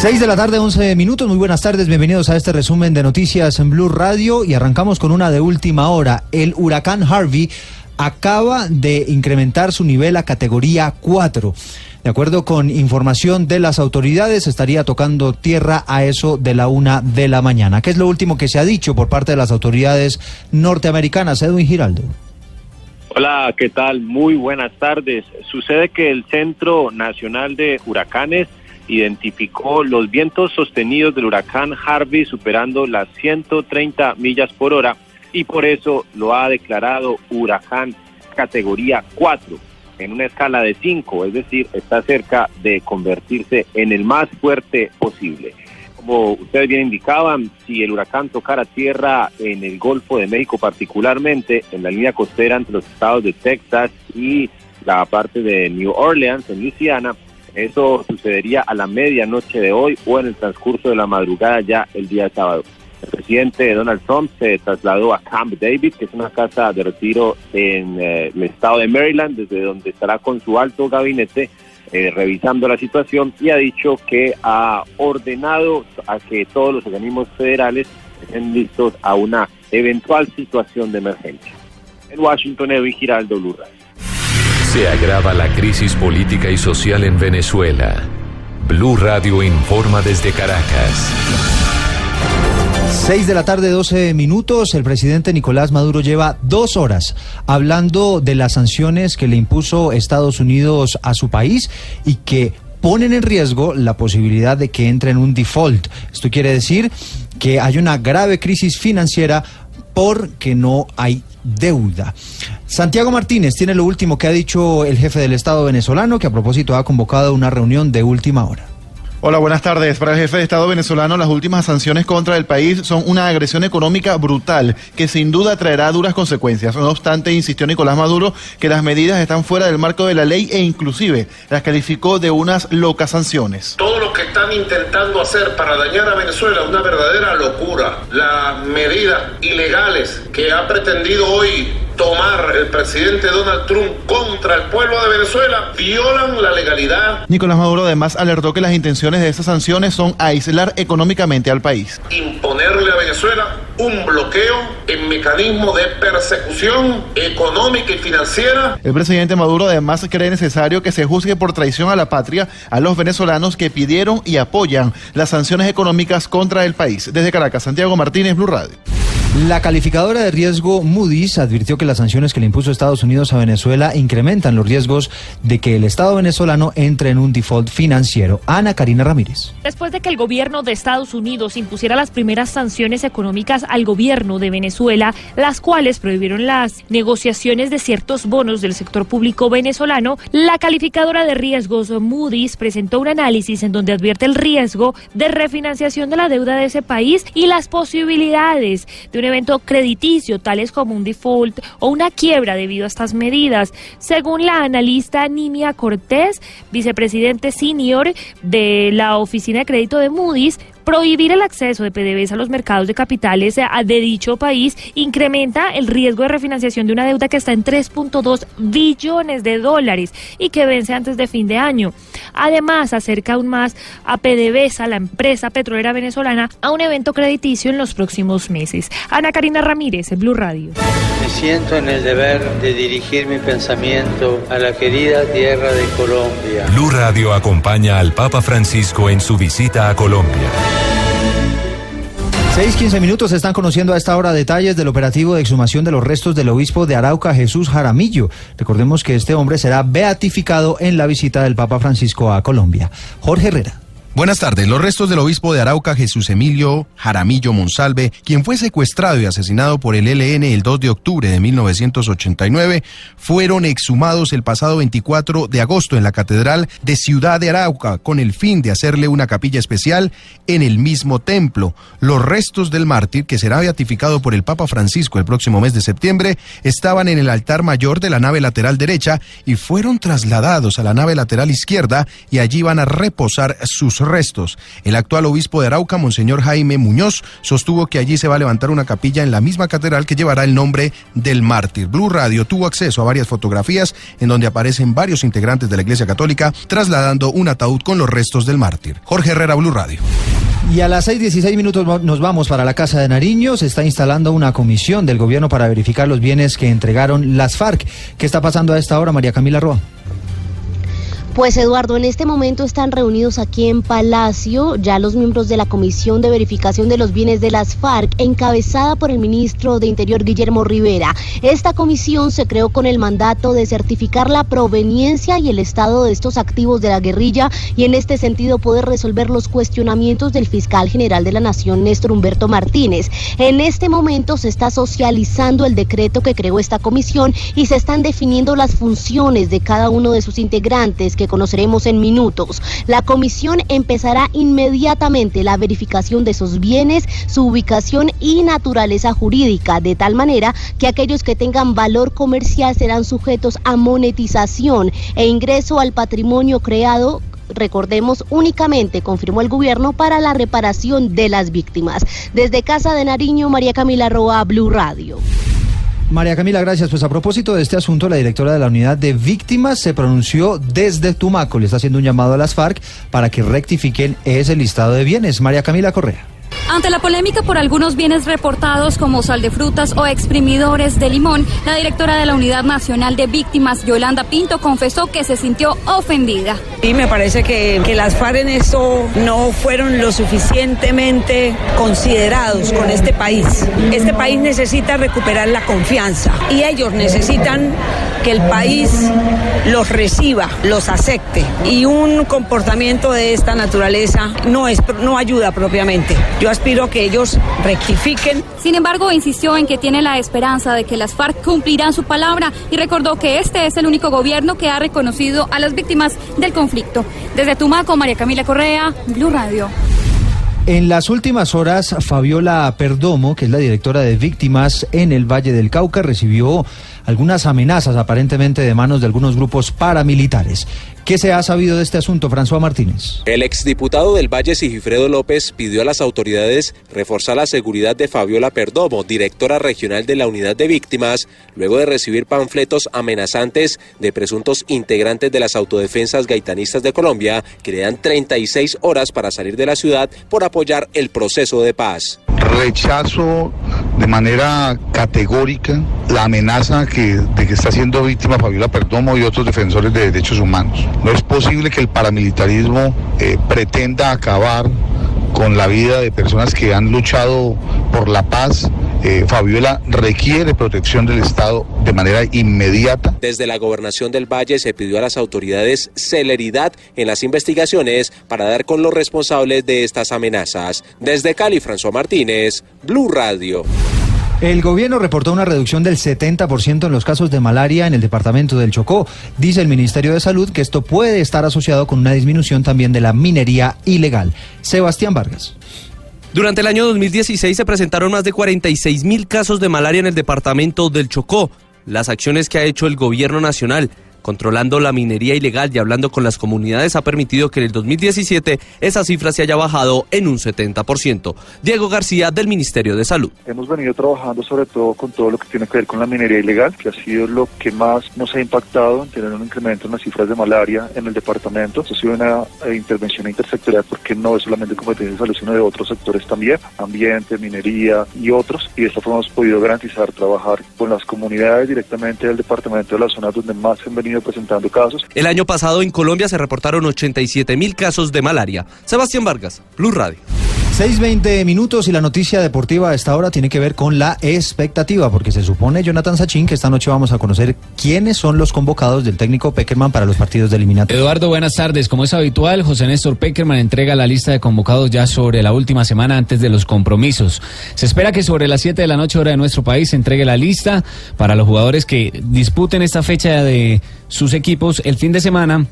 6 de la tarde, 11 minutos. Muy buenas tardes, bienvenidos a este resumen de noticias en Blue Radio y arrancamos con una de última hora. El huracán Harvey acaba de incrementar su nivel a categoría 4. De acuerdo con información de las autoridades, estaría tocando tierra a eso de la una de la mañana. ¿Qué es lo último que se ha dicho por parte de las autoridades norteamericanas? Edwin Giraldo. Hola, ¿qué tal? Muy buenas tardes. Sucede que el Centro Nacional de Huracanes identificó los vientos sostenidos del huracán Harvey superando las 130 millas por hora y por eso lo ha declarado huracán categoría 4 en una escala de 5, es decir, está cerca de convertirse en el más fuerte posible. Como ustedes bien indicaban, si el huracán tocara tierra en el Golfo de México, particularmente en la línea costera entre los estados de Texas y la parte de New Orleans, en Luisiana, eso sucedería a la medianoche de hoy o en el transcurso de la madrugada ya el día sábado. El presidente Donald Trump se trasladó a Camp David, que es una casa de retiro en eh, el estado de Maryland, desde donde estará con su alto gabinete eh, revisando la situación y ha dicho que ha ordenado a que todos los organismos federales estén listos a una eventual situación de emergencia. En Washington, Edwin Giraldo, Blue Radio. Se agrava la crisis política y social en Venezuela. Blue Radio informa desde Caracas. 6 de la tarde, 12 minutos. El presidente Nicolás Maduro lleva dos horas hablando de las sanciones que le impuso Estados Unidos a su país y que ponen en riesgo la posibilidad de que entre en un default. Esto quiere decir que hay una grave crisis financiera porque no hay deuda. Santiago Martínez tiene lo último que ha dicho el jefe del Estado venezolano, que a propósito ha convocado una reunión de última hora. Hola, buenas tardes. Para el jefe de Estado venezolano, las últimas sanciones contra el país son una agresión económica brutal que sin duda traerá duras consecuencias. No obstante, insistió Nicolás Maduro que las medidas están fuera del marco de la ley e inclusive las calificó de unas locas sanciones. Todo lo que están intentando hacer para dañar a Venezuela es una verdadera locura. Las medidas ilegales que ha pretendido hoy tomar el presidente Donald Trump contra el pueblo de Venezuela violan la legalidad. Nicolás Maduro además alertó que las intenciones de estas sanciones son aislar económicamente al país. Imponerle a Venezuela un bloqueo en mecanismo de persecución económica y financiera. El presidente Maduro además cree necesario que se juzgue por traición a la patria a los venezolanos que pidieron y apoyan las sanciones económicas contra el país. Desde Caracas, Santiago Martínez, Blue Radio. La calificadora de riesgo Moody's advirtió que las sanciones que le impuso Estados Unidos a Venezuela incrementan los riesgos de que el Estado venezolano entre en un default financiero. Ana Karina Ramírez. Después de que el gobierno de Estados Unidos impusiera las primeras sanciones económicas al gobierno de Venezuela, las cuales prohibieron las negociaciones de ciertos bonos del sector público venezolano, la calificadora de riesgos Moody's presentó un análisis en donde advierte el riesgo de refinanciación de la deuda de ese país y las posibilidades de un evento crediticio, tales como un default o una quiebra debido a estas medidas. Según la analista Nimia Cortés, vicepresidente senior de la Oficina de Crédito de Moody's, Prohibir el acceso de PDVSA a los mercados de capitales de dicho país incrementa el riesgo de refinanciación de una deuda que está en 3.2 billones de dólares y que vence antes de fin de año. Además, acerca aún más a PDVSA, la empresa petrolera venezolana, a un evento crediticio en los próximos meses. Ana Karina Ramírez, Blue Radio. Me siento en el deber de dirigir mi pensamiento a la querida tierra de Colombia. Blue Radio acompaña al Papa Francisco en su visita a Colombia. 6-15 minutos están conociendo a esta hora detalles del operativo de exhumación de los restos del obispo de Arauca, Jesús Jaramillo. Recordemos que este hombre será beatificado en la visita del Papa Francisco a Colombia. Jorge Herrera. Buenas tardes. Los restos del obispo de Arauca, Jesús Emilio Jaramillo Monsalve, quien fue secuestrado y asesinado por el ELN el 2 de octubre de 1989, fueron exhumados el pasado 24 de agosto en la Catedral de Ciudad de Arauca con el fin de hacerle una capilla especial en el mismo templo. Los restos del mártir, que será beatificado por el Papa Francisco el próximo mes de septiembre, estaban en el altar mayor de la nave lateral derecha y fueron trasladados a la nave lateral izquierda y allí van a reposar sus restos. El actual obispo de Arauca, Monseñor Jaime Muñoz, sostuvo que allí se va a levantar una capilla en la misma catedral que llevará el nombre del mártir. Blue Radio tuvo acceso a varias fotografías en donde aparecen varios integrantes de la Iglesia Católica trasladando un ataúd con los restos del mártir. Jorge Herrera, Blue Radio. Y a las 6.16 minutos nos vamos para la Casa de Nariño. Se está instalando una comisión del gobierno para verificar los bienes que entregaron las FARC. ¿Qué está pasando a esta hora, María Camila Roa? Pues Eduardo, en este momento están reunidos aquí en Palacio ya los miembros de la Comisión de Verificación de los Bienes de las FARC, encabezada por el ministro de Interior Guillermo Rivera. Esta comisión se creó con el mandato de certificar la proveniencia y el estado de estos activos de la guerrilla y en este sentido poder resolver los cuestionamientos del fiscal general de la Nación, Néstor Humberto Martínez. En este momento se está socializando el decreto que creó esta comisión y se están definiendo las funciones de cada uno de sus integrantes que conoceremos en minutos. La comisión empezará inmediatamente la verificación de esos bienes, su ubicación y naturaleza jurídica, de tal manera que aquellos que tengan valor comercial serán sujetos a monetización e ingreso al patrimonio creado recordemos, únicamente confirmó el gobierno para la reparación de las víctimas. Desde Casa de Nariño, María Camila Roa, Blue Radio. María Camila, gracias. Pues a propósito de este asunto, la directora de la unidad de víctimas se pronunció desde Tumaco. Le está haciendo un llamado a las FARC para que rectifiquen ese listado de bienes. María Camila Correa. Ante la polémica por algunos bienes reportados como sal de frutas o exprimidores de limón, la directora de la Unidad Nacional de Víctimas, Yolanda Pinto, confesó que se sintió ofendida. Y me parece que, que las FARC en no fueron lo suficientemente considerados con este país. Este país necesita recuperar la confianza y ellos necesitan que el país los reciba, los acepte. Y un comportamiento de esta naturaleza no, es, no ayuda propiamente. Yo aspiro a que ellos rectifiquen. Sin embargo, insistió en que tiene la esperanza de que las FARC cumplirán su palabra y recordó que este es el único gobierno que ha reconocido a las víctimas del conflicto. Desde Tumaco, María Camila Correa, Blue Radio. En las últimas horas, Fabiola Perdomo, que es la directora de víctimas en el Valle del Cauca, recibió algunas amenazas aparentemente de manos de algunos grupos paramilitares. ¿Qué se ha sabido de este asunto, François Martínez? El exdiputado del Valle, Sigifredo López, pidió a las autoridades reforzar la seguridad de Fabiola Perdomo, directora regional de la Unidad de Víctimas, luego de recibir panfletos amenazantes de presuntos integrantes de las autodefensas gaitanistas de Colombia, que le dan 36 horas para salir de la ciudad por apoyar el proceso de paz. Rechazo de manera categórica la amenaza que, de que está siendo víctima Fabiola Perdomo y otros defensores de derechos humanos. No es posible que el paramilitarismo eh, pretenda acabar con la vida de personas que han luchado por la paz. Eh, Fabiola requiere protección del Estado de manera inmediata. Desde la gobernación del Valle se pidió a las autoridades celeridad en las investigaciones para dar con los responsables de estas amenazas. Desde Cali, François Martínez, Blue Radio. El gobierno reportó una reducción del 70% en los casos de malaria en el departamento del Chocó. Dice el Ministerio de Salud que esto puede estar asociado con una disminución también de la minería ilegal. Sebastián Vargas. Durante el año 2016 se presentaron más de 46 mil casos de malaria en el departamento del Chocó. Las acciones que ha hecho el gobierno nacional controlando la minería ilegal y hablando con las comunidades ha permitido que en el 2017 esa cifra se haya bajado en un 70%. Diego García del Ministerio de Salud. Hemos venido trabajando sobre todo con todo lo que tiene que ver con la minería ilegal, que ha sido lo que más nos ha impactado en tener un incremento en las cifras de malaria en el departamento. Esto ha sido una eh, intervención intersectorial porque no es solamente competencia de salud, sino de otros sectores también, ambiente, minería y otros. Y de esta forma hemos podido garantizar trabajar con las comunidades directamente del departamento de las zonas donde más se han venido El año pasado en Colombia se reportaron 87 mil casos de malaria. Sebastián Vargas, Blue Radio. 6.20 minutos y la noticia deportiva a esta hora tiene que ver con la expectativa, porque se supone, Jonathan Sachin, que esta noche vamos a conocer quiénes son los convocados del técnico Peckerman para los partidos de eliminatoria. Eduardo, buenas tardes. Como es habitual, José Néstor Peckerman entrega la lista de convocados ya sobre la última semana antes de los compromisos. Se espera que sobre las 7 de la noche hora de nuestro país se entregue la lista para los jugadores que disputen esta fecha de sus equipos el fin de semana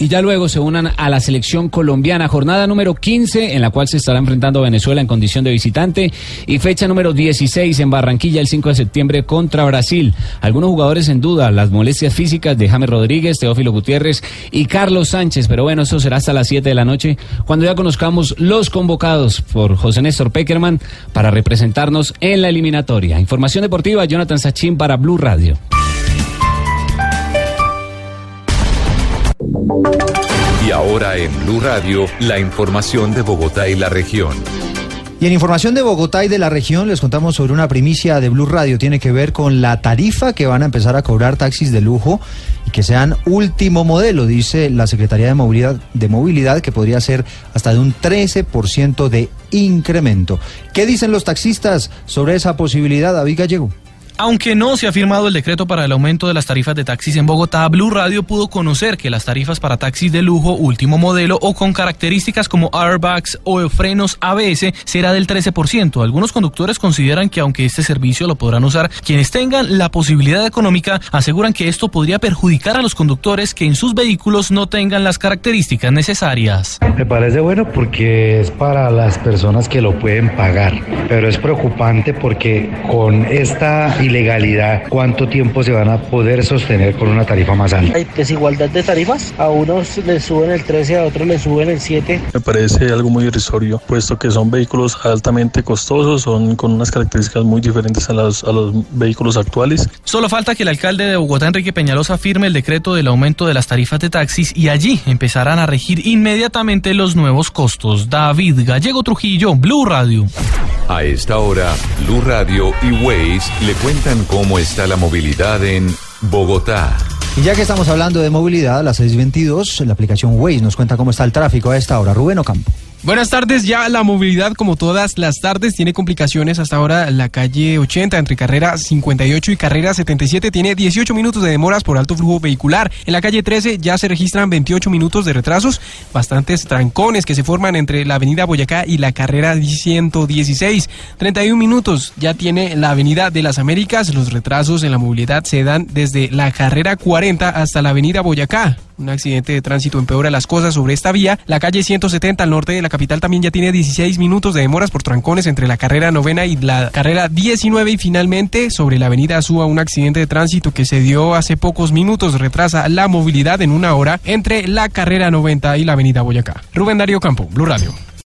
y ya luego se unan a la selección colombiana. Jornada número 15 en la cual se estará enfrentando Venezuela en condición de visitante y fecha número 16 en Barranquilla el 5 de septiembre contra Brasil. Algunos jugadores en duda, las molestias físicas de James Rodríguez, Teófilo Gutiérrez y Carlos Sánchez, pero bueno, eso será hasta las 7 de la noche cuando ya conozcamos los convocados por José Néstor Peckerman para representarnos en la eliminatoria. Información deportiva, Jonathan Sachin para Blue Radio. Y ahora en Blue Radio, la información de Bogotá y la región. Y en información de Bogotá y de la región les contamos sobre una primicia de Blue Radio. Tiene que ver con la tarifa que van a empezar a cobrar taxis de lujo y que sean último modelo, dice la Secretaría de Movilidad, de Movilidad que podría ser hasta de un 13% de incremento. ¿Qué dicen los taxistas sobre esa posibilidad, David Gallego? Aunque no se ha firmado el decreto para el aumento de las tarifas de taxis en Bogotá, Blue Radio pudo conocer que las tarifas para taxis de lujo último modelo o con características como airbags o frenos ABS será del 13%. Algunos conductores consideran que aunque este servicio lo podrán usar quienes tengan la posibilidad económica, aseguran que esto podría perjudicar a los conductores que en sus vehículos no tengan las características necesarias. Me parece bueno porque es para las personas que lo pueden pagar, pero es preocupante porque con esta ilegalidad, ¿cuánto tiempo se van a poder sostener con una tarifa más alta? Hay desigualdad de tarifas, a unos le suben el 13, a otros le suben el 7. Me parece algo muy irrisorio, puesto que son vehículos altamente costosos, son con unas características muy diferentes a los, a los vehículos actuales. Solo falta que el alcalde de Bogotá, Enrique Peñalosa, firme el decreto del aumento de las tarifas de taxis y allí empezarán a regir inmediatamente los nuevos costos. David Gallego Trujillo, Blue Radio. A esta hora, Blue Radio y Waze le cuentan cómo está la movilidad en Bogotá. Y ya que estamos hablando de movilidad, a las 6.22, la aplicación Waze nos cuenta cómo está el tráfico a esta hora. Rubén Ocampo. Buenas tardes, ya la movilidad como todas las tardes tiene complicaciones hasta ahora la calle 80 entre carrera 58 y carrera 77 tiene 18 minutos de demoras por alto flujo vehicular. En la calle 13 ya se registran 28 minutos de retrasos, bastantes trancones que se forman entre la avenida Boyacá y la carrera 116. 31 minutos ya tiene la avenida de las Américas, los retrasos en la movilidad se dan desde la carrera 40 hasta la avenida Boyacá. Un accidente de tránsito empeora las cosas sobre esta vía. La calle 170 al norte de la capital también ya tiene 16 minutos de demoras por trancones entre la carrera novena y la carrera 19 y finalmente sobre la avenida Azúa un accidente de tránsito que se dio hace pocos minutos retrasa la movilidad en una hora entre la carrera 90 y la avenida Boyacá. Rubén Darío Campo, Blue Radio.